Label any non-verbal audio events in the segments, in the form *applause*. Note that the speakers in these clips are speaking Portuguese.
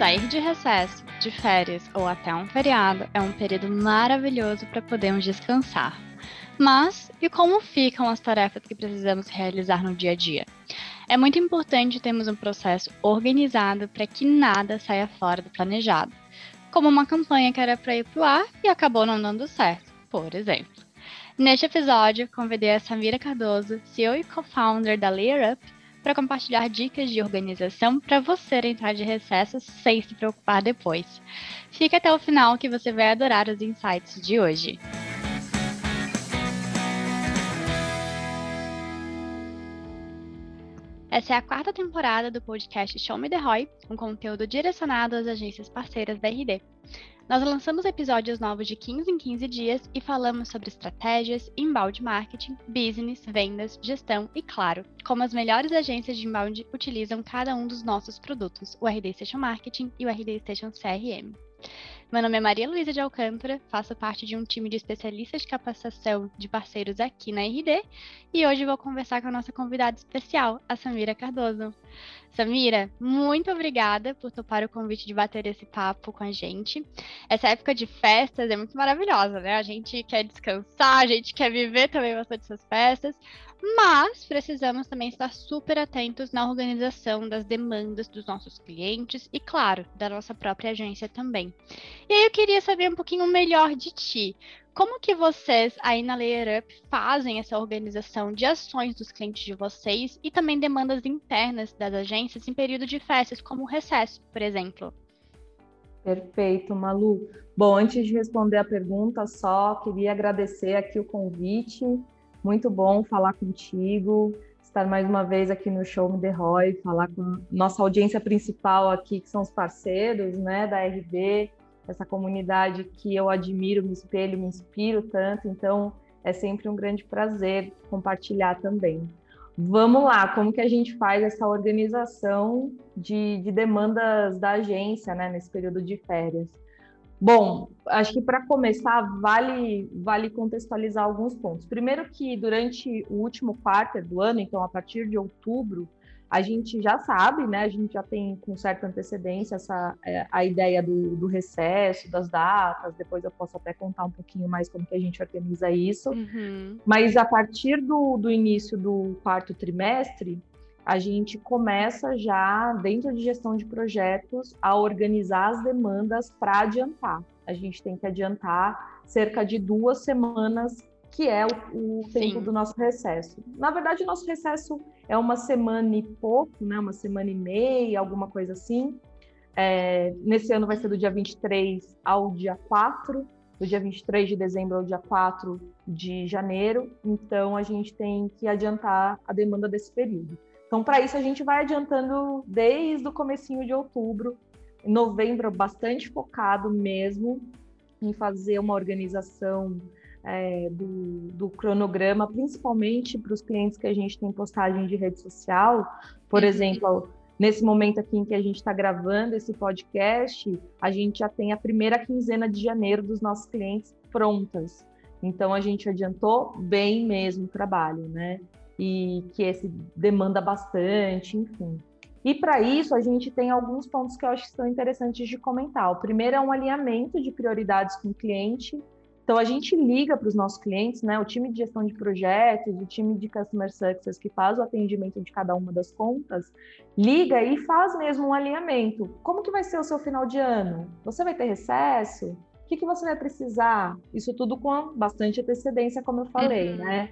Sair de recesso, de férias ou até um feriado é um período maravilhoso para podermos descansar. Mas e como ficam as tarefas que precisamos realizar no dia a dia? É muito importante termos um processo organizado para que nada saia fora do planejado, como uma campanha que era para ir para o ar e acabou não dando certo, por exemplo. Neste episódio, convidei a Samira Cardoso, CEO e co-founder da Layer Up, para compartilhar dicas de organização para você entrar de recesso sem se preocupar depois. Fique até o final que você vai adorar os insights de hoje. Essa é a quarta temporada do podcast Show Me The Roy, um conteúdo direcionado às agências parceiras da RD. Nós lançamos episódios novos de 15 em 15 dias e falamos sobre estratégias, inbound marketing, business, vendas, gestão e, claro, como as melhores agências de inbound utilizam cada um dos nossos produtos, o RD Station Marketing e o RD Station CRM. Meu nome é Maria Luísa de Alcântara, faço parte de um time de especialistas de capacitação de parceiros aqui na RD e hoje vou conversar com a nossa convidada especial, a Samira Cardoso. Samira, muito obrigada por topar o convite de bater esse papo com a gente. Essa época de festas é muito maravilhosa, né? A gente quer descansar, a gente quer viver também bastante essas festas, mas precisamos também estar super atentos na organização das demandas dos nossos clientes e, claro, da nossa própria agência também. E aí eu queria saber um pouquinho melhor de ti. Como que vocês aí na Layer Up fazem essa organização de ações dos clientes de vocês e também demandas internas das agências em período de festas, como o recesso, por exemplo? Perfeito, Malu. Bom, antes de responder a pergunta, só queria agradecer aqui o convite muito bom falar contigo, estar mais uma vez aqui no Show Me The Roy, falar com nossa audiência principal aqui, que são os parceiros né, da RB, essa comunidade que eu admiro, me espelho, me inspiro tanto, então é sempre um grande prazer compartilhar também. Vamos lá, como que a gente faz essa organização de, de demandas da agência né, nesse período de férias? Bom, acho que para começar vale vale contextualizar alguns pontos. Primeiro que durante o último quarto do ano, então a partir de outubro, a gente já sabe, né? A gente já tem com certa antecedência essa é, a ideia do, do, recesso, das datas. Depois eu posso até contar um pouquinho mais como que a gente organiza isso. Uhum. Mas a partir do, do início do quarto trimestre, a gente começa já, dentro de gestão de projetos, a organizar as demandas para adiantar. A gente tem que adiantar cerca de duas semanas, que é o, o tempo Sim. do nosso recesso. Na verdade, o nosso recesso é uma semana e pouco, né? uma semana e meia, alguma coisa assim. É, nesse ano vai ser do dia 23 ao dia 4, do dia 23 de dezembro ao dia 4 de janeiro. Então, a gente tem que adiantar a demanda desse período. Então, para isso, a gente vai adiantando desde o comecinho de outubro, novembro, bastante focado mesmo em fazer uma organização é, do, do, cronograma, principalmente para os clientes que a gente tem postagem de rede social. Por uhum. exemplo, nesse momento aqui em que a gente está gravando esse podcast, a gente já tem a primeira quinzena de janeiro dos nossos clientes prontas. Então, a gente adiantou bem mesmo o trabalho, né? E que esse demanda bastante, enfim. E para isso, a gente tem alguns pontos que eu acho que são interessantes de comentar. O primeiro é um alinhamento de prioridades com o cliente. Então, a gente liga para os nossos clientes, né? O time de gestão de projetos, o time de Customer Success que faz o atendimento de cada uma das contas, liga e faz mesmo um alinhamento. Como que vai ser o seu final de ano? Você vai ter recesso? O que, que você vai precisar? Isso tudo com bastante antecedência, como eu falei, uhum. né?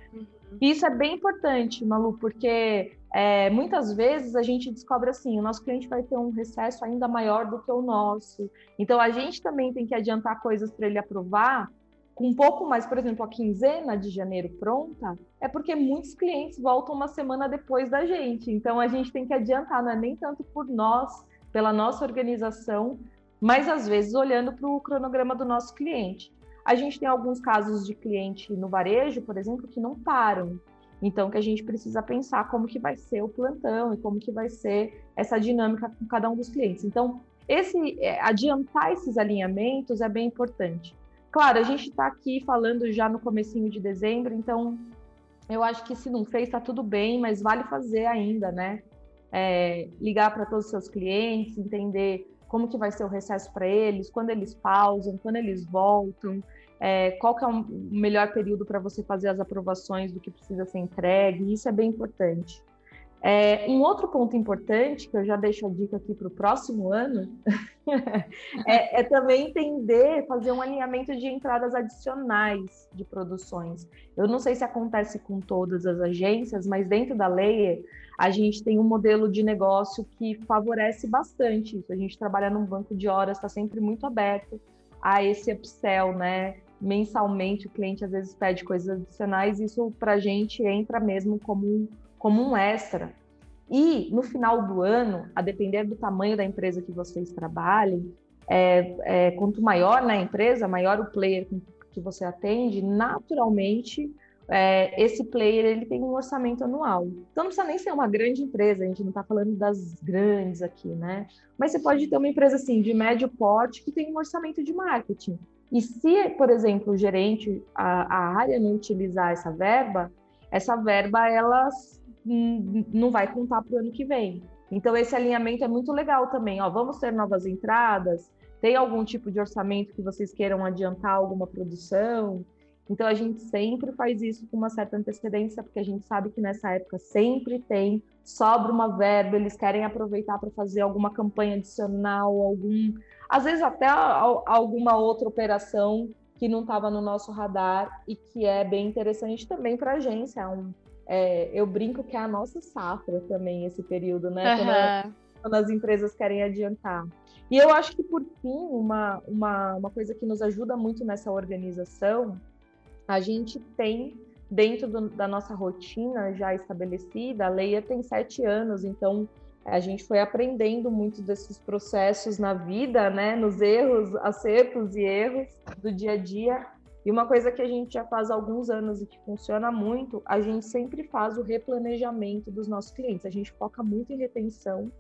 Uhum. Isso é bem importante, Malu, porque é, muitas vezes a gente descobre assim, o nosso cliente vai ter um recesso ainda maior do que o nosso. Então a gente também tem que adiantar coisas para ele aprovar com um pouco mais, por exemplo, a quinzena de janeiro pronta, é porque muitos clientes voltam uma semana depois da gente. Então a gente tem que adiantar, não é nem tanto por nós, pela nossa organização, mas às vezes olhando para o cronograma do nosso cliente. A gente tem alguns casos de cliente no varejo, por exemplo, que não param. Então, que a gente precisa pensar como que vai ser o plantão e como que vai ser essa dinâmica com cada um dos clientes. Então, esse é, adiantar esses alinhamentos é bem importante. Claro, a gente está aqui falando já no comecinho de dezembro, então eu acho que se não fez, está tudo bem, mas vale fazer ainda, né? É, ligar para todos os seus clientes, entender como que vai ser o recesso para eles, quando eles pausam, quando eles voltam, é, qual que é o melhor período para você fazer as aprovações do que precisa ser entregue, isso é bem importante. É, um outro ponto importante, que eu já deixo a dica aqui para o próximo ano, *laughs* é, é, também entender, fazer um alinhamento de entradas adicionais de produções. Eu não sei se acontece com todas as agências, mas dentro da lei a gente tem um modelo de negócio que favorece bastante isso. A gente trabalha num banco de horas, está sempre muito aberto a esse upsell, né? Mensalmente o cliente às vezes pede coisas adicionais, isso para a gente entra mesmo como um como um extra. E no final do ano, a depender do tamanho da empresa que vocês trabalhem, é, é, quanto maior na empresa, maior o player que você atende, naturalmente é, esse player ele tem um orçamento anual. Então não precisa nem ser uma grande empresa, a gente não está falando das grandes aqui, né? Mas você pode ter uma empresa assim de médio porte que tem um orçamento de marketing. E se, por exemplo, o gerente, a, a área não utilizar essa verba, essa verba ela não vai contar para o ano que vem. Então, esse alinhamento é muito legal também. Ó, vamos ter novas entradas? Tem algum tipo de orçamento que vocês queiram adiantar alguma produção? Então, a gente sempre faz isso com uma certa antecedência, porque a gente sabe que nessa época sempre tem, sobra uma verba, eles querem aproveitar para fazer alguma campanha adicional, algum. Às vezes, até alguma outra operação que não estava no nosso radar e que é bem interessante também para a agência. É um, é, eu brinco que é a nossa safra também esse período, né? Uhum. Quando, quando, as empresas querem adiantar. E eu acho que, por fim, uma, uma, uma coisa que nos ajuda muito nessa organização, a gente tem dentro do, da nossa rotina já estabelecida, a Leia tem sete anos, então a gente foi aprendendo muito desses processos na vida, né? Nos erros, acertos e erros do dia a dia. E uma coisa que a gente já faz há alguns anos e que funciona muito, a gente sempre faz o replanejamento dos nossos clientes. A gente foca muito em retenção,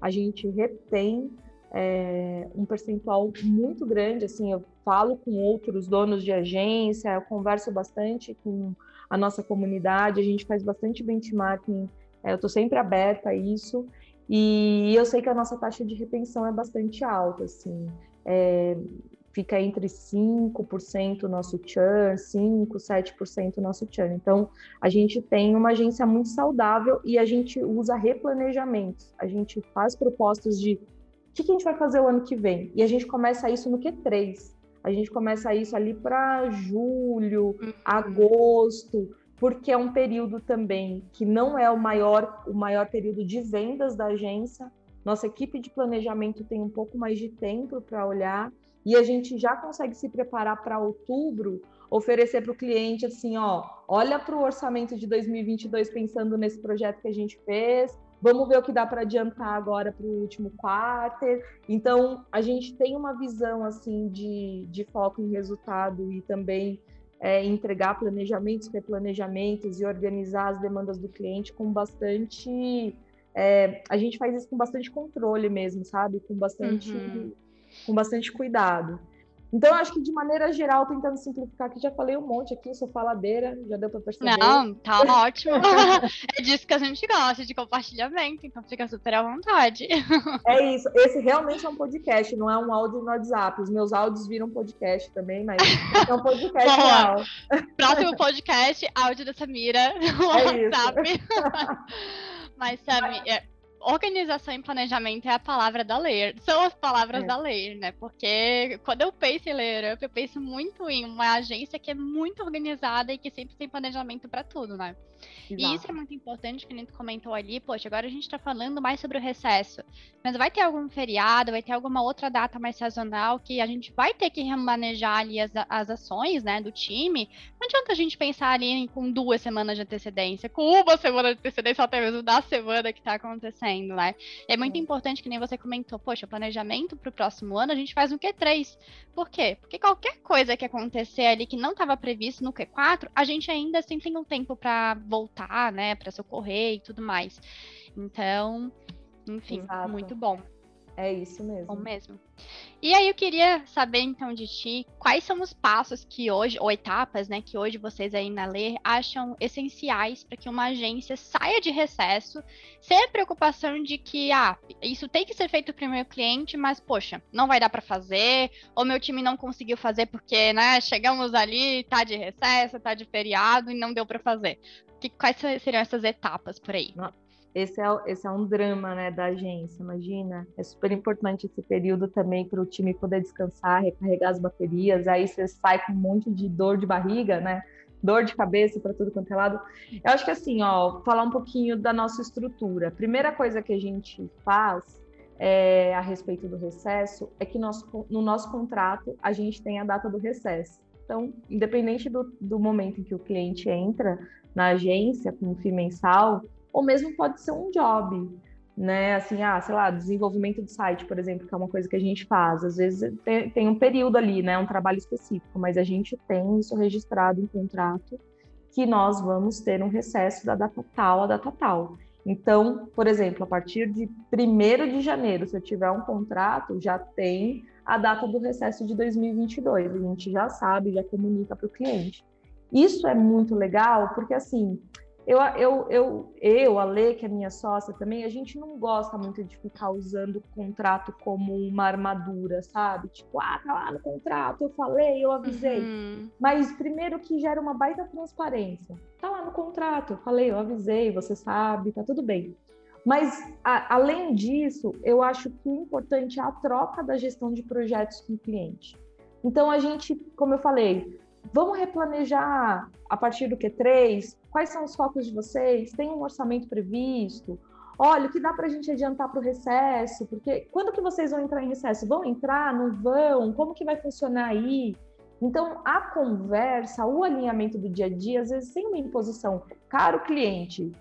a gente retém é, um percentual muito grande. Assim, eu falo com outros donos de agência, eu converso bastante com a nossa comunidade, a gente faz bastante benchmarking. É, eu estou sempre aberta a isso. E eu sei que a nossa taxa de retenção é bastante alta, assim. É, fica entre 5% nosso churn, 5, 7% nosso churn. Então, a gente tem uma agência muito saudável e a gente usa replanejamentos. A gente faz propostas de o que, que a gente vai fazer o ano que vem? E a gente começa isso no Q3. A gente começa isso ali para julho, uhum. agosto, porque é um período também que não é o maior, o maior período de vendas da agência. Nossa equipe de planejamento tem um pouco mais de tempo para olhar e a gente já consegue se preparar para outubro, oferecer para o cliente assim, ó, olha para o orçamento de 2022 pensando nesse projeto que a gente fez, vamos ver o que dá para adiantar agora para o último quarto. Então, a gente tem uma visão assim de, de foco em resultado e também é, entregar planejamentos, replanejamentos e organizar as demandas do cliente com bastante. É, a gente faz isso com bastante controle mesmo, sabe? Com bastante. Uhum com bastante cuidado. Então, acho que de maneira geral, tentando simplificar, que já falei um monte aqui, sou faladeira, já deu para perceber. Não, tá *laughs* ótimo. é disso que a gente gosta, de compartilhamento, então fica super à vontade. é isso. Esse realmente é um podcast, não é um áudio no WhatsApp. Os meus áudios viram podcast também, mas é um podcast real. Próximo podcast, áudio da Samira no é WhatsApp. *laughs* mas, Sami, é, organização e planejamento é a palavra da Layer. São as palavras é. da Layer, né? Porque quando eu penso em Layer Up, eu penso muito em uma agência que é muito organizada e que sempre tem planejamento para tudo, né? Exato. E isso é muito importante, que a gente comentou ali, poxa, agora a gente está falando mais sobre o recesso. Mas vai ter algum feriado, vai ter alguma outra data mais sazonal que a gente vai ter que remanejar ali as, as ações, né, do time. Não adianta a gente pensar ali com duas semanas de antecedência, com uma semana de antecedência, até mesmo da semana que está acontecendo né? É muito é. importante que nem você comentou, poxa, planejamento para o próximo ano a gente faz no Q3. Por quê? Porque qualquer coisa que acontecer ali que não estava previsto no Q4, a gente ainda assim tem um tempo para voltar, né, para socorrer e tudo mais. Então, enfim, Exato. muito bom. É isso mesmo. Bom mesmo. E aí eu queria saber então de ti, quais são os passos que hoje, ou etapas, né, que hoje vocês aí na Ler acham essenciais para que uma agência saia de recesso, sem a preocupação de que, ah, isso tem que ser feito para o meu cliente, mas poxa, não vai dar para fazer, ou meu time não conseguiu fazer porque, né, chegamos ali, tá de recesso, tá de feriado e não deu para fazer. Que, quais seriam essas etapas por aí? Esse é, esse é um drama né, da agência, imagina. É super importante esse período também para o time poder descansar, recarregar as baterias. Aí você sai com um monte de dor de barriga, né? Dor de cabeça para tudo quanto é lado. Eu acho que assim, ó, falar um pouquinho da nossa estrutura. Primeira coisa que a gente faz é, a respeito do recesso é que no nosso contrato a gente tem a data do recesso. Então, independente do, do momento em que o cliente entra na agência com um FII mensal, ou mesmo pode ser um job, né? Assim, ah, sei lá, desenvolvimento do site, por exemplo, que é uma coisa que a gente faz. Às vezes tem, tem um período ali, né? Um trabalho específico, mas a gente tem isso registrado em contrato que nós vamos ter um recesso da data tal a data tal. Então, por exemplo, a partir de 1 de janeiro, se eu tiver um contrato, já tem a data do recesso de 2022. A gente já sabe, já comunica para o cliente. Isso é muito legal, porque assim, eu, eu, eu, eu, a Lê, que é minha sócia também, a gente não gosta muito de ficar usando o contrato como uma armadura, sabe? Tipo, ah, tá lá no contrato, eu falei, eu avisei. Uhum. Mas primeiro que gera uma baita transparência. Tá lá no contrato, eu falei, eu avisei, você sabe, tá tudo bem. Mas, a, além disso, eu acho que o importante é a troca da gestão de projetos com o cliente. Então, a gente, como eu falei, Vamos replanejar a partir do Q3? Quais são os focos de vocês? Tem um orçamento previsto? Olha, o que dá para a gente adiantar para o recesso? Porque quando que vocês vão entrar em recesso? Vão entrar? Não vão? Como que vai funcionar aí? Então, a conversa, o alinhamento do dia a dia, às vezes sem uma imposição. Caro cliente,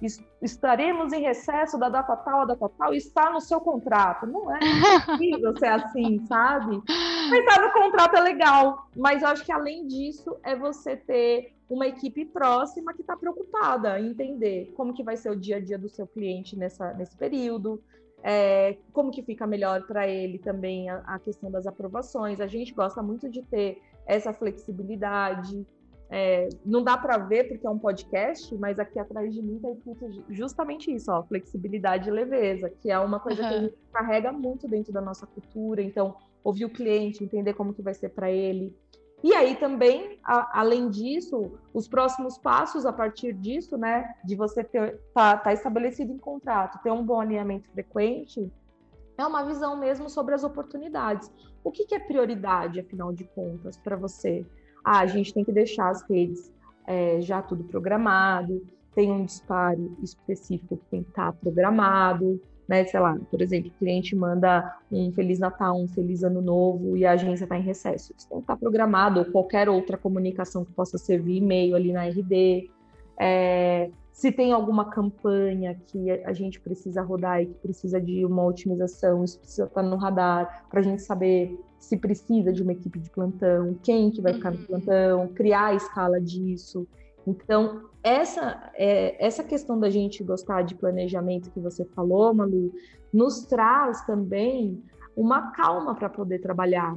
estaremos em recesso da data tal, a data tal, está no seu contrato. Não é possível *laughs* ser assim, sabe? Mas tá no contrato é legal. Mas eu acho que além disso, é você ter uma equipe próxima que está preocupada em entender como que vai ser o dia a dia do seu cliente nessa, nesse período, é, como que fica melhor para ele também a, a, questão das aprovações. A gente gosta muito de ter essa flexibilidade. É, não dá para ver porque é um podcast, mas aqui atrás de mim está escrito justamente isso, ó, flexibilidade e leveza, que é uma coisa uhum. que a gente carrega muito dentro da nossa cultura. Então, ouvir o cliente, entender como que vai ser para ele. E aí também, a, além disso, os próximos passos a partir disso, né, de você ter tá, tá estabelecido em contrato, ter um bom alinhamento frequente, é uma visão mesmo sobre as oportunidades. O que, que é prioridade, afinal de contas, para você? Ah, a gente tem que deixar as redes é, já tudo programado, tem um disparo específico que tem que estar tá programado, né? Sei lá, por exemplo, o cliente manda um Feliz Natal, um Feliz Ano Novo e a agência está em recesso. Isso tem que estar programado, ou qualquer outra comunicação que possa servir e-mail ali na RD. É, se tem alguma campanha que a gente precisa rodar e que precisa de uma otimização, isso precisa estar no radar para a gente saber se precisa de uma equipe de plantão, quem que vai ficar no uhum. plantão, criar a escala disso. Então, essa, é, essa questão da gente gostar de planejamento que você falou, Malu, nos traz também uma calma para poder trabalhar.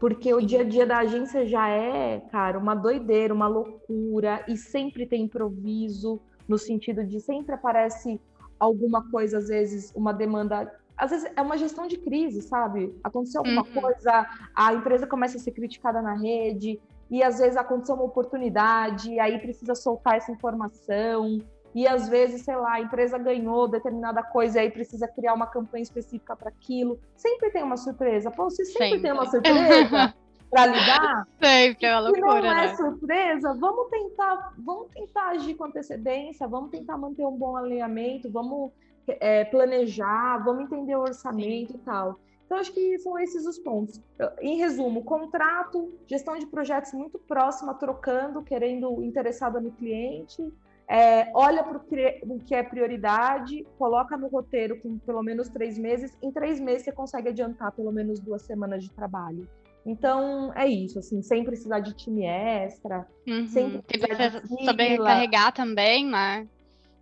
Porque o dia a dia da agência já é, cara, uma doideira, uma loucura, e sempre tem improviso, no sentido de sempre aparece alguma coisa, às vezes, uma demanda. Às vezes é uma gestão de crise, sabe? Aconteceu alguma uhum. coisa, a empresa começa a ser criticada na rede, e às vezes aconteceu uma oportunidade, e aí precisa soltar essa informação, e às vezes, sei lá, a empresa ganhou determinada coisa e aí precisa criar uma campanha específica para aquilo. Sempre tem uma surpresa. Pô, você sempre, sempre. tem uma surpresa *laughs* para lidar. Sempre é uma loucura. Se não é né? surpresa, vamos tentar, vamos tentar agir com antecedência, vamos tentar manter um bom alinhamento, vamos é, planejar, vamos entender o orçamento Sim. e tal. Então, acho que são esses os pontos. Em resumo, contrato, gestão de projetos muito próxima, trocando, querendo interessada no cliente, é, olha para o que é prioridade, coloca no roteiro com pelo menos três meses. Em três meses você consegue adiantar pelo menos duas semanas de trabalho. Então é isso, assim, sem precisar de time extra, uhum. sem precisar de saber carregar também, né?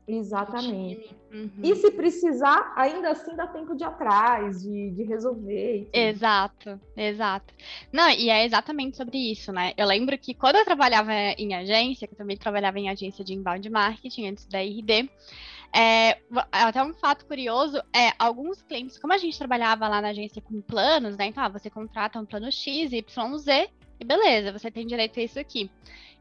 Exatamente. Uhum. E se precisar, ainda assim dá tempo de atrás, de, de resolver. Exato, exato. Não, e é exatamente sobre isso, né? Eu lembro que quando eu trabalhava em agência, que eu também trabalhava em agência de inbound marketing antes da IRD, é, até um fato curioso é alguns clientes, como a gente trabalhava lá na agência com planos, né? Então, ah, você contrata um plano X, Y, Z, e beleza, você tem direito a isso aqui.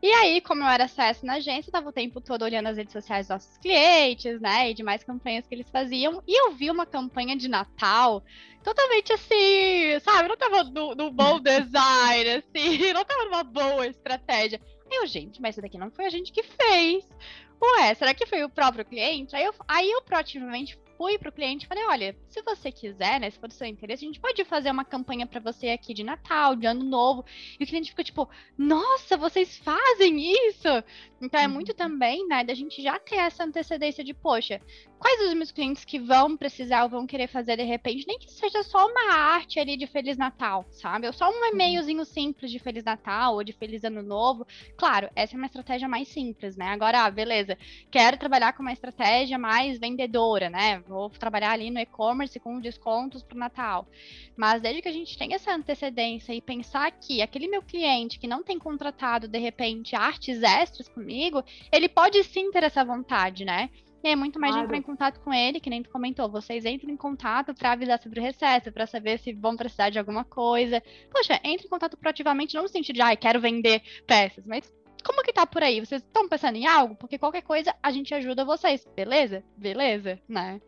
E aí, como eu era acesso na agência, eu tava o tempo todo olhando as redes sociais dos nossos clientes, né? E demais campanhas que eles faziam. E eu vi uma campanha de Natal totalmente assim, sabe? Não tava no, no bom *laughs* design, assim, *laughs* não tava numa boa estratégia. Aí eu, gente, mas isso daqui não foi a gente que fez. Ué, será que foi o próprio cliente? Aí eu, aí eu proativamente fui para o cliente e falei: olha, se você quiser, né, se for do seu interesse, a gente pode fazer uma campanha para você aqui de Natal, de Ano Novo. E o cliente ficou tipo: nossa, vocês fazem isso? Então é muito uhum. também, né, da gente já ter essa antecedência de, poxa, quais os meus clientes que vão precisar ou vão querer fazer de repente, nem que seja só uma arte ali de Feliz Natal, sabe? Ou só um e-mailzinho simples de Feliz Natal ou de Feliz Ano Novo. Claro, essa é uma estratégia mais simples, né? Agora, ah, beleza, quero trabalhar com uma estratégia mais vendedora, né? Vou trabalhar ali no e-commerce com descontos para o Natal. Mas desde que a gente tenha essa antecedência e pensar que aquele meu cliente que não tem contratado, de repente, artes extras comigo, ele pode sim ter essa vontade, né? E é muito mais claro. de entrar em contato com ele, que nem tu comentou. Vocês entram em contato para avisar sobre o recesso, para saber se vão precisar de alguma coisa. Poxa, entre em contato proativamente, não no sentido de, ai, ah, quero vender peças, mas como que tá por aí? Vocês estão pensando em algo? Porque qualquer coisa a gente ajuda vocês, beleza? Beleza, né?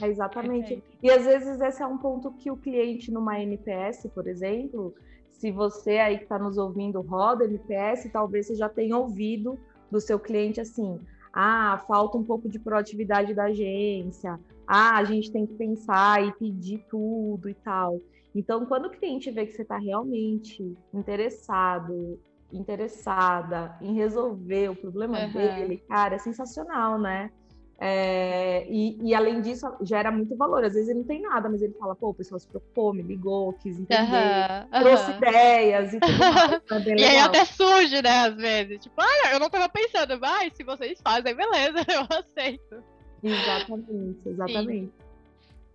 É exatamente. E às vezes esse é um ponto que o cliente numa NPS, por exemplo, se você aí que está nos ouvindo roda NPS, talvez você já tenha ouvido do seu cliente assim: ah, falta um pouco de proatividade da agência, ah, a gente tem que pensar e pedir tudo e tal. Então, quando o cliente vê que você está realmente interessado interessada em resolver o problema uhum. dele, cara, é sensacional, né? É, e, e, além disso, gera muito valor. Às vezes ele não tem nada, mas ele fala, pô, o pessoal se preocupou, me ligou, quis entender, uhum, trouxe uhum. ideias e tudo mais. *laughs* Né? e aí até surge, né, às vezes. Tipo, ah, eu não tava pensando, mas se vocês fazem, beleza, *laughs* eu aceito. Exatamente, exatamente. Sim.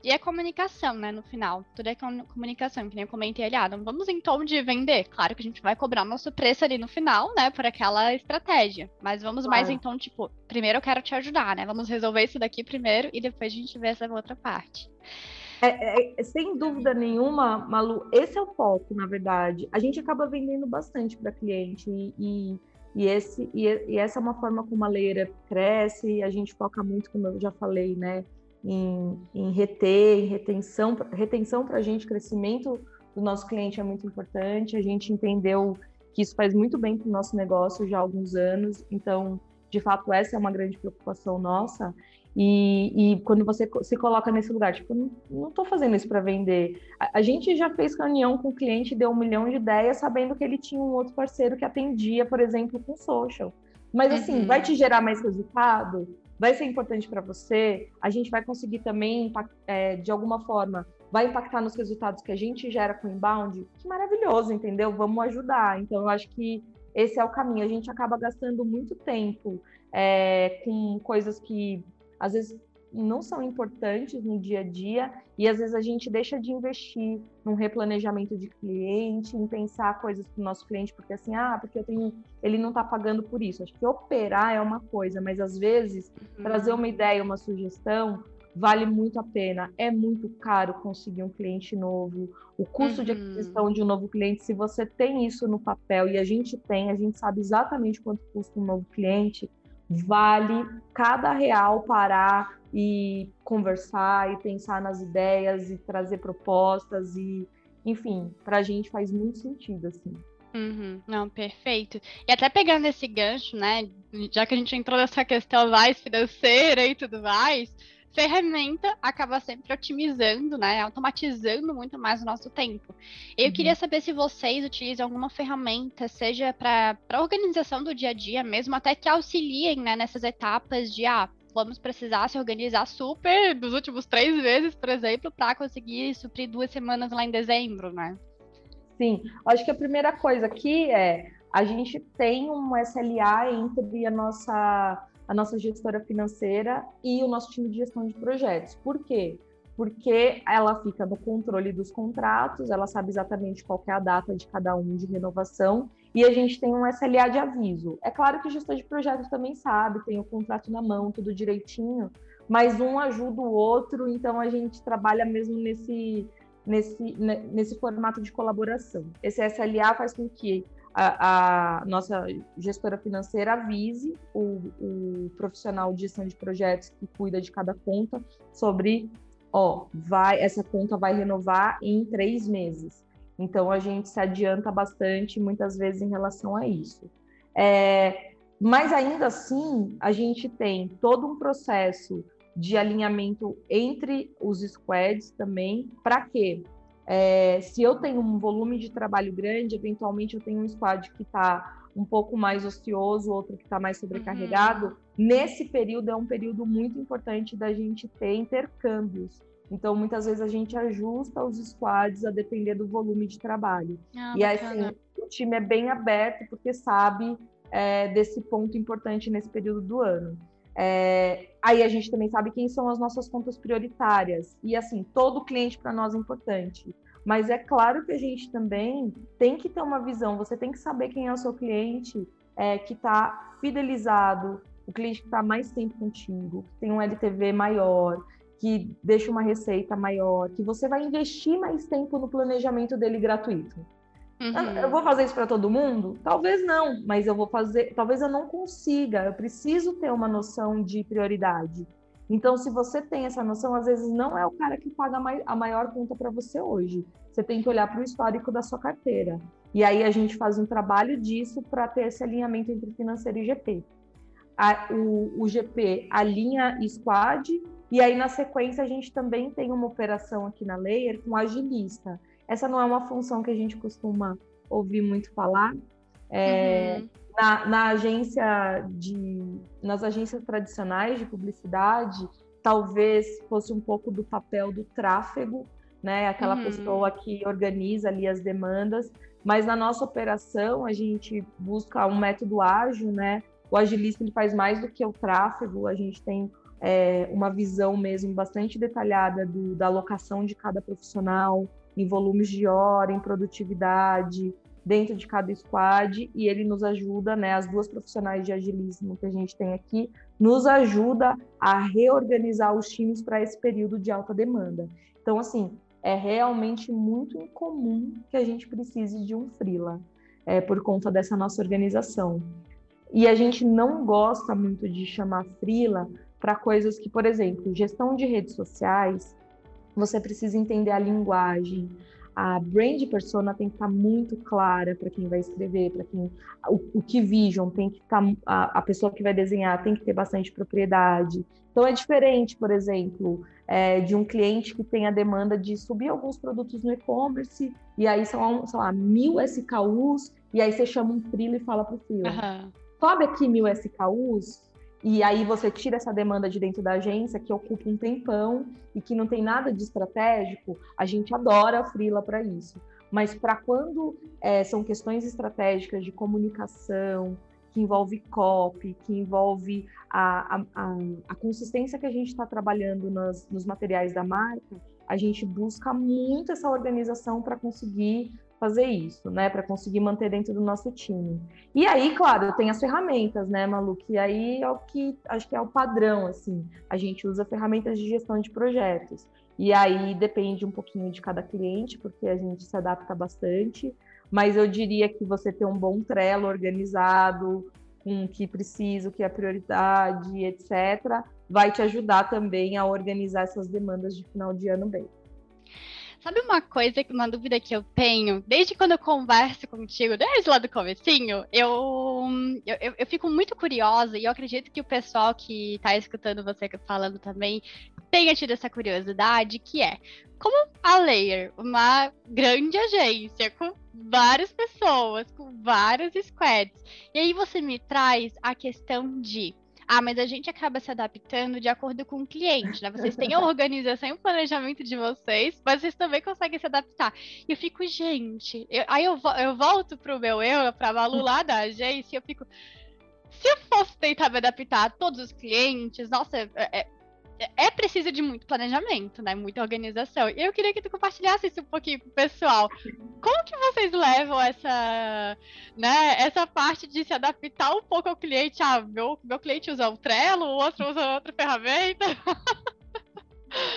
E é comunicação, né, no final. Tudo é comunicação, que nem eu comentei ali, ah, não vamos em tom de vender. Claro que a gente vai cobrar nosso preço ali no final, né, por aquela estratégia. Mas vamos claro. mais em tom, tipo, primeiro eu quero te ajudar, né? Vamos resolver isso daqui primeiro e depois a gente vê essa outra parte. É, é, sem dúvida nenhuma, Malu, esse é o foco, na verdade. A gente acaba vendendo bastante para cliente e, e, esse, e, e, essa é uma forma como a Leira cresce. A gente foca muito, como eu já falei, né? Em, em reter, em retenção, retenção para a gente, crescimento do nosso cliente é muito importante. A gente entendeu que isso faz muito bem para o nosso negócio já há alguns anos, então, de fato, essa é uma grande preocupação nossa. E, e quando você se coloca nesse lugar, tipo, não estou fazendo isso para vender. A, a, gente já fez reunião com o cliente, deu um milhão de ideias, sabendo que ele tinha um outro parceiro que atendia, por exemplo, com social. Mas assim, uhum. vai te gerar mais resultado? Vai ser importante para você, a gente vai conseguir também, é, de alguma forma, vai impactar nos resultados que a gente gera com o inbound, que maravilhoso, entendeu? Vamos ajudar. Então, eu acho que esse é o caminho. A gente acaba gastando muito tempo é, com coisas que às vezes não são importantes no dia a dia e às vezes a gente deixa de investir num replanejamento de cliente, em pensar coisas para o nosso cliente, porque assim, ah, porque tenho, ele não está pagando por isso. Acho que operar é uma coisa, mas às vezes uhum. trazer uma ideia, uma sugestão vale muito a pena. É muito caro conseguir um cliente novo. O custo uhum. de aquisição de um novo cliente, se você tem isso no papel e a gente tem, a gente sabe exatamente quanto custa um novo cliente, vale cada real parar e conversar e pensar nas ideias e trazer propostas e enfim, para a gente faz muito sentido assim. Uhum, não, perfeito. E até pegando esse gancho, né? Já que a gente entrou nessa questão mais financeira e tudo mais, ferramenta acaba sempre otimizando, né? Automatizando muito mais o nosso tempo. Eu uhum. queria saber se vocês utilizam alguma ferramenta, seja para a organização do dia a dia mesmo, até que auxiliem né, nessas etapas de ah, vamos precisar se organizar super nos últimos três meses, por exemplo, para conseguir suprir duas semanas lá em dezembro, né? Sim, acho que a primeira coisa aqui é a gente tem um SLA entre a nossa a nossa gestora financeira e o nosso time de gestão de projetos. Por quê? Porque ela fica no controle dos contratos, ela sabe exatamente qual é a data de cada um de renovação e a gente tem um SLA de aviso. É claro que o gestor de projetos também sabe, tem o contrato na mão, tudo direitinho, mas um ajuda o outro, então a gente trabalha mesmo nesse, nesse, nesse formato de colaboração. Esse SLA faz com que a, a nossa gestora financeira avise o, o, profissional de gestão de projetos que cuida de cada conta sobre, ó, vai, essa conta vai renovar em três meses. Então a gente se adianta bastante muitas vezes em relação a isso. É, mas ainda assim, a gente tem todo um processo de alinhamento entre os squads também. Para quê? É, se eu tenho um volume de trabalho grande, eventualmente eu tenho um squad que está um pouco mais ocioso, outro que está mais sobrecarregado. Uhum. Nesse período é um período muito importante da gente ter intercâmbios. Então, muitas vezes a gente ajusta os squads a depender do volume de trabalho. Ah, e assim, o time é bem aberto porque sabe é, desse ponto importante nesse período do ano. É, aí a gente também sabe quem são as nossas contas prioritárias. E assim, todo cliente para nós é importante. Mas é claro que a gente também tem que ter uma visão, você tem que saber quem é o seu cliente é, que está fidelizado, o cliente que está mais tempo contigo, que tem um LTV maior, que deixa uma receita maior, que você vai investir mais tempo no planejamento dele gratuito. Uhum. Eu vou fazer isso para todo mundo? Talvez não, mas eu vou fazer. Talvez eu não consiga. Eu preciso ter uma noção de prioridade. Então, se você tem essa noção, às vezes não é o cara que paga a maior conta para você hoje. Você tem que olhar para o histórico da sua carteira. E aí a gente faz um trabalho disso para ter esse alinhamento entre financeiro e GP. A, o, o GP alinha squad, e aí na sequência a gente também tem uma operação aqui na Layer com agilista. Essa não é uma função que a gente costuma ouvir muito falar. É, uhum. na, na, agência de, nas agências tradicionais de publicidade, talvez fosse um pouco do papel do tráfego, né? Aquela uhum. pessoa que organiza ali as demandas. Mas na nossa operação a gente busca um método ágil, né? O agilista ele faz mais do que o tráfego. A gente tem é, uma visão mesmo bastante detalhada do, da alocação de cada profissional, em volumes de hora, em produtividade, dentro de cada squad, e ele nos ajuda, né, as duas profissionais de agilismo que a gente tem aqui, nos ajuda a reorganizar os times para esse período de alta demanda. Então, assim, é realmente muito incomum que a gente precise de um freela, é, por conta dessa nossa organização. E a gente não gosta muito de chamar freela para coisas que, por exemplo, gestão de redes sociais, você precisa entender a linguagem. A brand persona tem que estar muito clara para quem vai escrever, para quem o, o que vision tem que estar a, a, pessoa que vai desenhar tem que ter bastante propriedade. Então é diferente, por exemplo, é, de um cliente que tem a demanda de subir alguns produtos no e-commerce e aí são, sei lá, mil SKUs e aí você chama um freela e fala para o uhum. sobe aqui mil SKUs e aí você tira essa demanda de dentro da agência que ocupa um tempão e que não tem nada de estratégico, a gente adora a Freela para isso. Mas para quando é, são questões estratégicas de comunicação, que envolve copy, que envolve a, a, a, a consistência que a gente está trabalhando nas, nos materiais da marca, a gente busca muito essa organização para conseguir fazer isso, né, para conseguir manter dentro do nosso time. E aí, claro, tem as ferramentas, né, Malu, que aí é o que acho que é o padrão, assim, a gente usa ferramentas de gestão de projetos. E aí depende um pouquinho de cada cliente, porque a gente se adapta bastante, mas eu diria que você ter um bom Trello organizado, com o que precisa, o que é prioridade, etc., vai te ajudar também a organizar essas demandas de final de ano bem. Sabe uma coisa, uma dúvida que eu tenho, desde quando eu converso contigo, desde lá do comecinho, eu, eu, eu fico muito curiosa e eu acredito que o pessoal que está escutando você falando também tenha tido essa curiosidade, que é, como a Layer, uma grande agência com várias pessoas, com vários squads, e aí você me traz a questão de ah, mas a gente acaba se adaptando de acordo com o cliente, né? Vocês têm a *laughs* organização e o planejamento de vocês, mas vocês também conseguem se adaptar. E eu fico, gente, eu, aí eu, eu volto pro meu eu, pra Malu lá da agência, e eu fico. se eu fosse tentar me adaptar a todos os clientes, nossa, é, é, é preciso de muito planejamento, né? Muita organização. E eu queria que tu compartilhasse isso um pouquinho com o pessoal. Como que vocês levam essa, né, essa parte de se adaptar um pouco ao cliente? Ah, meu, meu cliente usa o Trello, o outro usa outra ferramenta.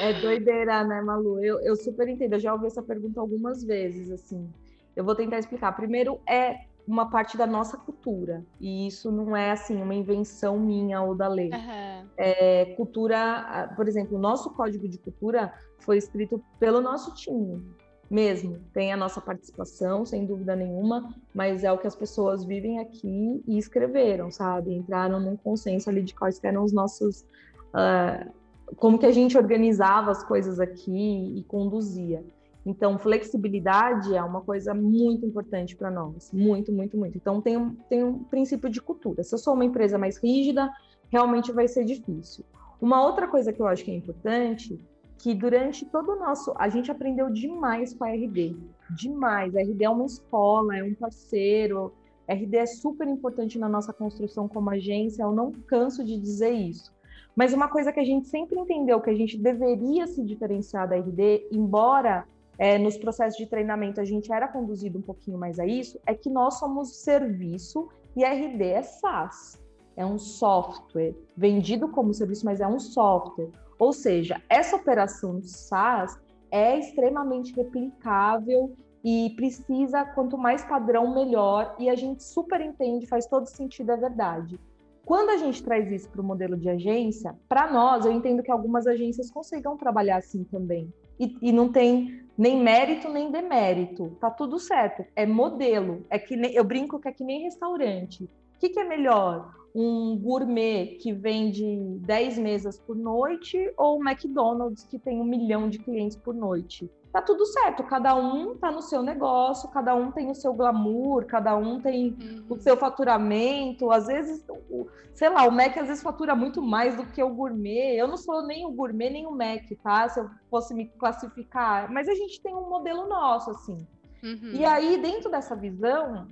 É doideira, né, Malu? Eu, eu super entendo. Eu já ouvi essa pergunta algumas vezes, assim. Eu vou tentar explicar. Primeiro, é uma parte da nossa cultura. E isso não é assim uma invenção minha ou da lei. Uhum. É, cultura, por exemplo, o nosso código de cultura foi escrito pelo nosso time mesmo. Tem a nossa participação, sem dúvida nenhuma, mas é o que as pessoas vivem aqui e escreveram, sabe? Entraram num consenso ali de quais eram os nossos. Uh, como que a gente organizava as coisas aqui e conduzia. Então, flexibilidade é uma coisa muito importante para nós, muito, muito, muito. Então, tem um, tem um princípio de cultura. Se eu sou uma empresa mais rígida, realmente vai ser difícil. Uma outra coisa que eu acho que é importante, que durante todo o nosso, a gente aprendeu demais com a RD, demais. A RD é uma escola, é um parceiro. A RD é super importante na nossa construção como agência. Eu não canso de dizer isso. Mas uma coisa que a gente sempre entendeu que a gente deveria se diferenciar da RD, embora é, nos processos de treinamento a gente era conduzido um pouquinho mais a isso, é que nós somos serviço e RD é SaaS. É um software vendido como serviço, mas é um software. Ou seja, essa operação SaaS é extremamente replicável e precisa, quanto mais padrão, melhor. E a gente super entende, faz todo sentido, é verdade. Quando a gente traz isso para o modelo de agência, para nós, eu entendo que algumas agências consigam trabalhar assim também. E, e, não tem nem mérito nem demérito. Tá tudo certo. É modelo. É que nem, eu brinco que é que nem restaurante. O que, que é melhor? Um gourmet que vende 10 mesas por noite ou um McDonald's que tem um milhão de clientes por noite? Tá tudo certo, cada um tá no seu negócio, cada um tem o seu glamour, cada um tem uhum. o seu faturamento, às vezes, o, sei lá, o Mac às vezes fatura muito mais do que o gourmet, eu não sou nem o gourmet nem o Mac, tá, se eu fosse me classificar, mas a gente tem um modelo nosso, assim. Uhum. E aí, dentro dessa visão,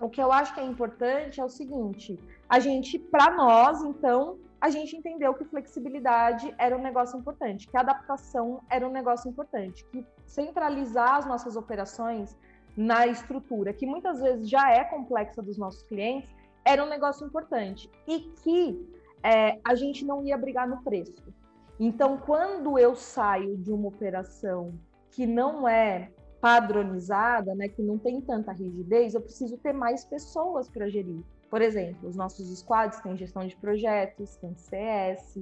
o que eu acho que é importante é o seguinte, a gente, para nós, então, a gente entendeu que flexibilidade era um negócio importante, que adaptação era um negócio importante, que centralizar as nossas operações na estrutura, que muitas vezes já é complexa dos nossos clientes, era um negócio importante e que é, a gente não ia brigar no preço. Então, quando eu saio de uma operação que não é padronizada, né, que não tem tanta rigidez, eu preciso ter mais pessoas para gerir. Por exemplo, os nossos squads têm gestão de projetos, tem CS,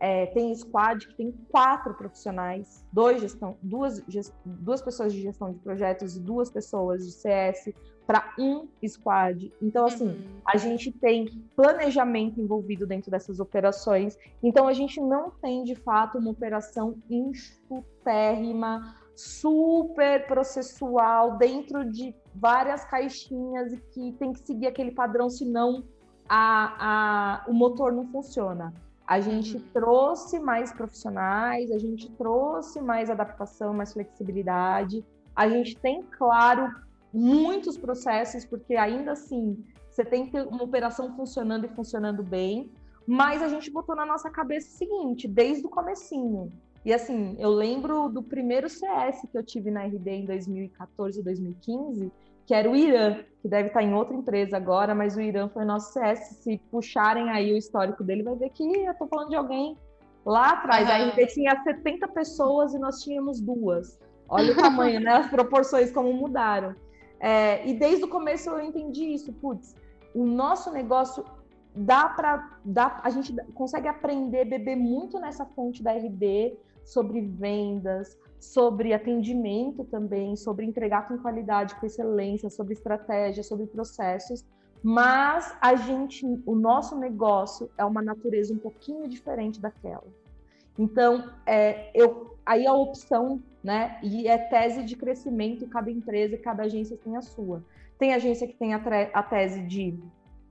é, tem squad que tem quatro profissionais, dois gestão, duas, gest, duas pessoas de gestão de projetos e duas pessoas de CS para um squad. Então, assim, uhum. a gente tem planejamento envolvido dentro dessas operações. Então, a gente não tem, de fato, uma operação enxutérrima, super processual, dentro de várias caixinhas e que tem que seguir aquele padrão, senão a, a, o motor não funciona. A gente uhum. trouxe mais profissionais, a gente trouxe mais adaptação, mais flexibilidade. A gente tem, claro, muitos processos, porque ainda assim você tem que ter uma operação funcionando e funcionando bem, mas a gente botou na nossa cabeça o seguinte, desde o comecinho. E assim, eu lembro do primeiro CS que eu tive na RD em 2014, 2015, que era o Irã, que deve estar em outra empresa agora, mas o Irã foi nosso CS. Se puxarem aí o histórico dele, vai ver que eu estou falando de alguém lá atrás. Uhum. A RD tinha 70 pessoas e nós tínhamos duas. Olha o tamanho, né? As proporções como mudaram. É, e desde o começo eu entendi isso. Putz, o nosso negócio dá para. Dá, a gente consegue aprender, beber muito nessa fonte da RD sobre vendas, sobre atendimento também, sobre entregar com qualidade, com excelência, sobre estratégia, sobre processos. Mas a gente, o nosso negócio é uma natureza um pouquinho diferente daquela. Então, é, eu, aí a opção, né? E é tese de crescimento, cada empresa, cada agência tem a sua. Tem agência que tem a, a tese de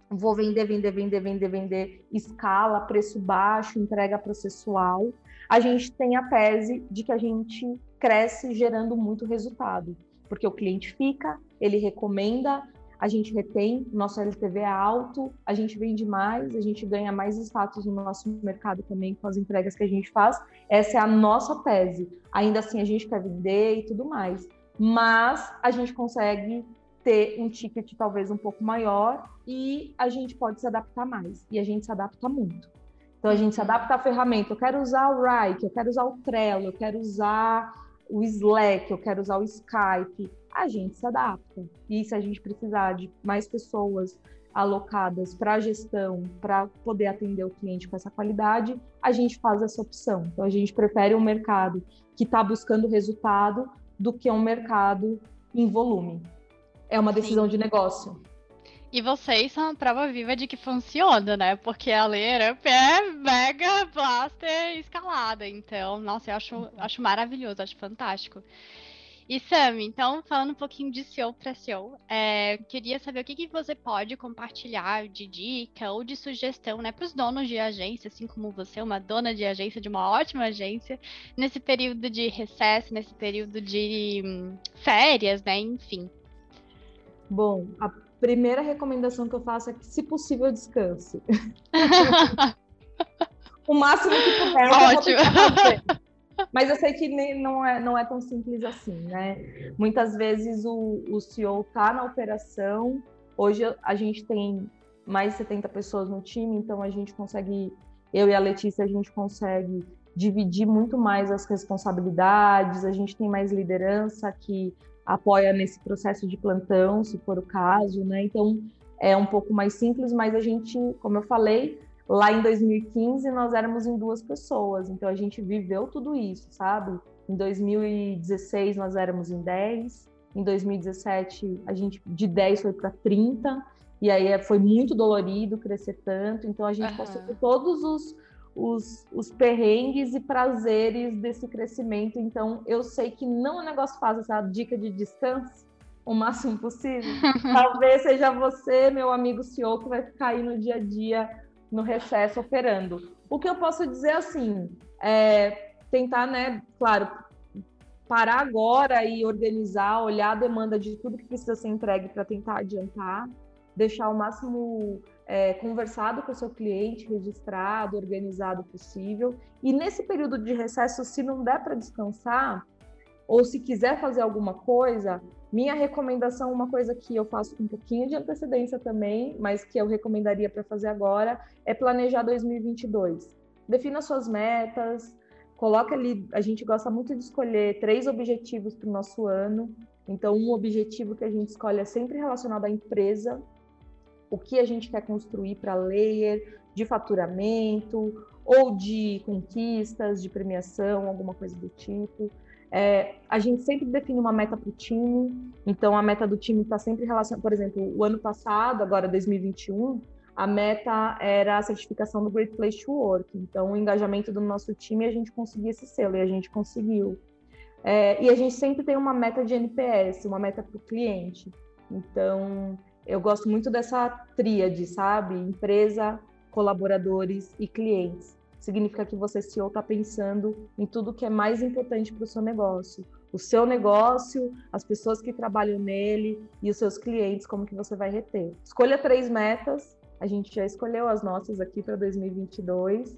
vou vender, vender, vender, vender, vender, escala, preço baixo, entrega processual a gente tem a tese de que a gente cresce gerando muito resultado, porque o cliente fica, ele recomenda, a gente retém, nosso LTV é alto, a gente vende mais, a gente ganha mais status no nosso mercado também com as entregas que a gente faz. Essa é a nossa tese. Ainda assim, a gente quer vender e tudo mais, mas a gente consegue ter um ticket talvez um pouco maior e a gente pode se adaptar mais. E a gente se adapta muito. Então a gente se adapta à ferramenta. Eu quero usar o Rike, eu quero usar o Trello, eu quero usar o Slack, eu quero usar o Skype a gente se adapta. E se a gente precisar de mais pessoas alocadas para a gestão, para poder atender o cliente com essa qualidade, a gente faz essa opção. Então, a gente prefere um mercado que está buscando resultado do que um mercado em volume. É uma decisão Sim. de negócio. E vocês são a prova viva de que funciona, né? Porque a Up é mega blaster escalada. Então, nossa, eu acho, acho maravilhoso, acho fantástico. E Sam, então, falando um pouquinho de SEO para SEO, é, queria saber o que, que você pode compartilhar de dica ou de sugestão né, para os donos de agência, assim como você, uma dona de agência, de uma ótima agência, nesse período de recesso, nesse período de hum, férias, né? Enfim. Bom, a primeira recomendação que eu faço é que, se possível, descanse. *laughs* o máximo que puder. Ótimo. Mas eu sei que nem, não, é, não é tão simples assim, né? Muitas vezes o, o CEO está na operação. Hoje a gente tem mais de 70 pessoas no time, então a gente consegue, eu e a Letícia, a gente consegue dividir muito mais as responsabilidades, a gente tem mais liderança que apoia nesse processo de plantão, se for o caso, né? Então é um pouco mais simples, mas a gente, como eu falei, Lá em 2015 nós éramos em duas pessoas, então a gente viveu tudo isso, sabe? Em 2016 nós éramos em 10, em 2017 a gente de 10 foi para 30, e aí foi muito dolorido crescer tanto, então a gente uhum. passou por todos os, os, os perrengues e prazeres desse crescimento, então eu sei que não é um negócio fácil, essa dica de descanso, o máximo possível. *laughs* Talvez seja você, meu amigo CEO, que vai ficar aí no dia a dia no recesso operando. O que eu posso dizer assim, é tentar, né, claro, parar agora e organizar, olhar a demanda de tudo que precisa ser entregue para tentar adiantar, deixar o máximo é, conversado com o seu cliente, registrado, organizado possível. E nesse período de recesso, se não der para descansar, ou se quiser fazer alguma coisa, minha recomendação, uma coisa que eu faço com um pouquinho de antecedência também, mas que eu recomendaria para fazer agora, é planejar 2022. Defina suas metas, coloca ali. A gente gosta muito de escolher três objetivos para o nosso ano. Então, um objetivo que a gente escolhe é sempre relacionado à empresa, o que a gente quer construir para layer, de faturamento, ou de conquistas, de premiação, alguma coisa do tipo. É, a gente sempre define uma meta para o time, então a meta do time está sempre relacionada, por exemplo, o ano passado, agora 2021, a meta era a certificação do Great Place to Work. Então, o engajamento do nosso time, a gente conseguia esse selo e a gente conseguiu. É, e a gente sempre tem uma meta de NPS, uma meta para o cliente. Então, eu gosto muito dessa tríade, sabe? Empresa, colaboradores e clientes significa que você, CEO, está pensando em tudo que é mais importante para o seu negócio. O seu negócio, as pessoas que trabalham nele e os seus clientes, como que você vai reter. Escolha três metas, a gente já escolheu as nossas aqui para 2022.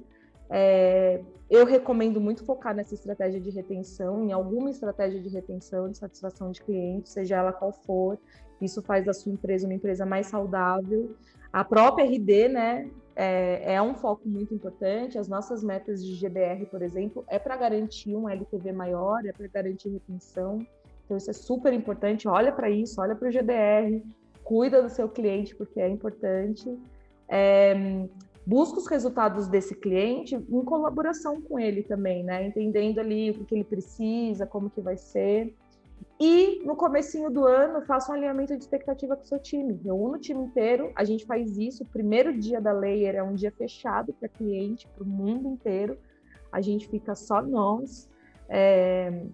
É, eu recomendo muito focar nessa estratégia de retenção, em alguma estratégia de retenção, de satisfação de cliente, seja ela qual for. Isso faz da sua empresa uma empresa mais saudável. A própria RD, né, é, é, um foco muito importante. As nossas metas de GBR, por exemplo, é para garantir um LTV maior, é para garantir retenção. Então, isso é super importante. Olha para isso, olha para o GBR, cuida do seu cliente, porque é importante. É, busca os resultados desse cliente em colaboração com ele também, né? Entendendo ali o que ele precisa, como que vai ser. E no comecinho do ano, faça um alinhamento de expectativa com o seu time. Reúna o time inteiro, a gente faz isso. O primeiro dia da Layer é um dia fechado para cliente, para o mundo inteiro. A gente fica só nós, é,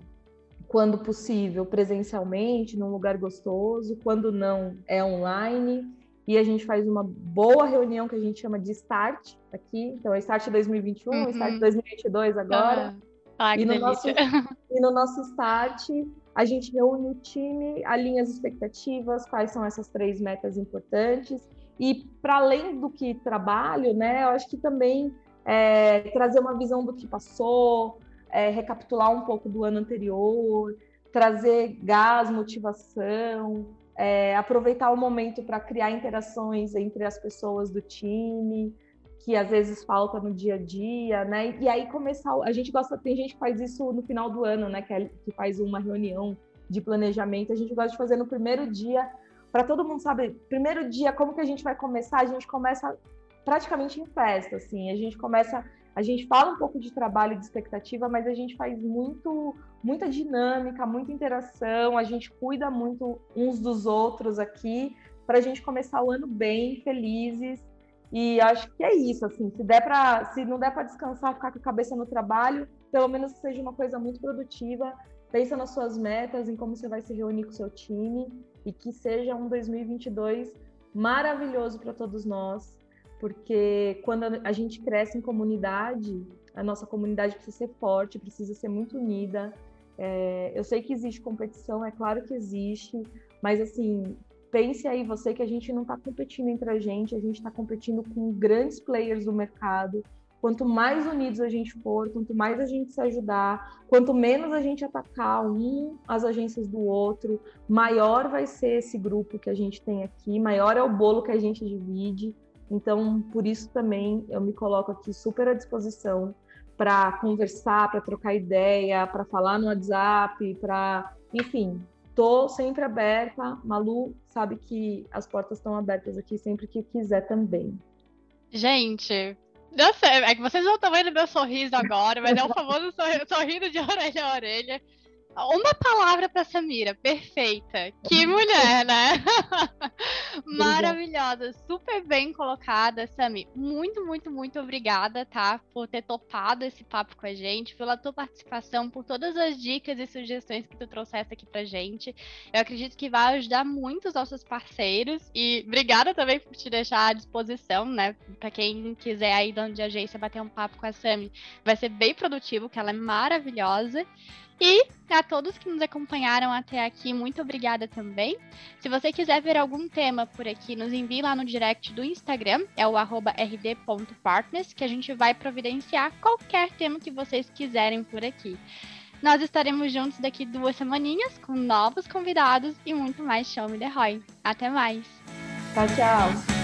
quando possível, presencialmente, num lugar gostoso. Quando não, é online. E a gente faz uma boa reunião que a gente chama de Start aqui. Então, é Start 2021, uhum. Start 2022 agora. Ah, e, no nosso, e no nosso Start, a gente reúne o time, alinha as expectativas, quais são essas três metas importantes. E para além do que trabalho, né, eu acho que também é, trazer uma visão do que passou, é, recapitular um pouco do ano anterior, trazer gás, motivação, é, aproveitar o momento para criar interações entre as pessoas do time, que às vezes falta no dia a dia, né? E aí começar, a gente gosta, tem gente que faz isso no final do ano, né? Que, é, que faz uma reunião de planejamento, a gente gosta de fazer no primeiro dia, para todo mundo saber, primeiro dia, como que a gente vai começar? A gente começa praticamente em festa, assim, a gente começa a gente fala um pouco de trabalho de expectativa, mas a gente faz muito, muita dinâmica, muita interação, a gente cuida muito uns dos outros aqui para a gente começar o ano bem, felizes. E acho que é isso, assim, se der para, se não der para descansar, ficar com a cabeça no trabalho, pelo menos que seja uma coisa muito produtiva. Pensa nas suas metas, em como você vai se reunir com o seu time e que seja um 2022 maravilhoso para todos nós porque quando a gente cresce em comunidade, a nossa comunidade precisa ser forte, precisa ser muito unida. É, eu sei que existe competição, é claro que existe, mas assim, pense aí você que a gente não está competindo entre a gente, a gente está competindo com grandes players do mercado. Quanto mais unidos a gente for, quanto mais a gente se ajudar, quanto menos a gente atacar um as agências do outro, maior vai ser esse grupo que a gente tem aqui, maior é o bolo que a gente divide. Então, por isso também eu me coloco aqui super à disposição para conversar, para trocar ideia, para falar no WhatsApp, para, enfim, tô sempre aberta. Malu sabe que as portas estão abertas aqui sempre que quiser também. Gente, eu sei, é que vocês não estão vendo meu sorriso agora, mas é o famoso sorriso de orelha a orelha. Uma palavra para Samira, perfeita. Que *laughs* mulher, né? *laughs* Maravilhosa, super bem colocada, Sami. Muito, muito, muito obrigada, tá? Por ter topado esse papo com a gente, pela tua participação, por todas as dicas e sugestões que tu trouxeste aqui pra gente. Eu acredito que vai ajudar muito os nossos parceiros e obrigada também por te deixar à disposição, né? Para quem quiser aí dono de agência bater um papo com a Sami, vai ser bem produtivo, que ela é maravilhosa. E a todos que nos acompanharam até aqui, muito obrigada também. Se você quiser ver algum tema por aqui, nos envie lá no direct do Instagram, é o rd.partners, que a gente vai providenciar qualquer tema que vocês quiserem por aqui. Nós estaremos juntos daqui duas semaninhas com novos convidados e muito mais Show Me The Roy. Até mais! Tchau, tchau!